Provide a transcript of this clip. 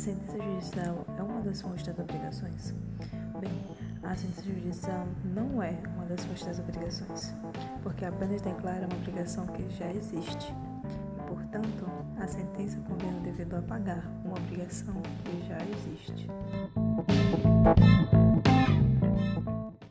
sentença judicial é uma das fontes das obrigações? Bem, a sentença judicial não é uma das fontes das obrigações, porque apenas declara uma obrigação que já existe. Portanto, a sentença condena o devedor a pagar uma obrigação que já existe.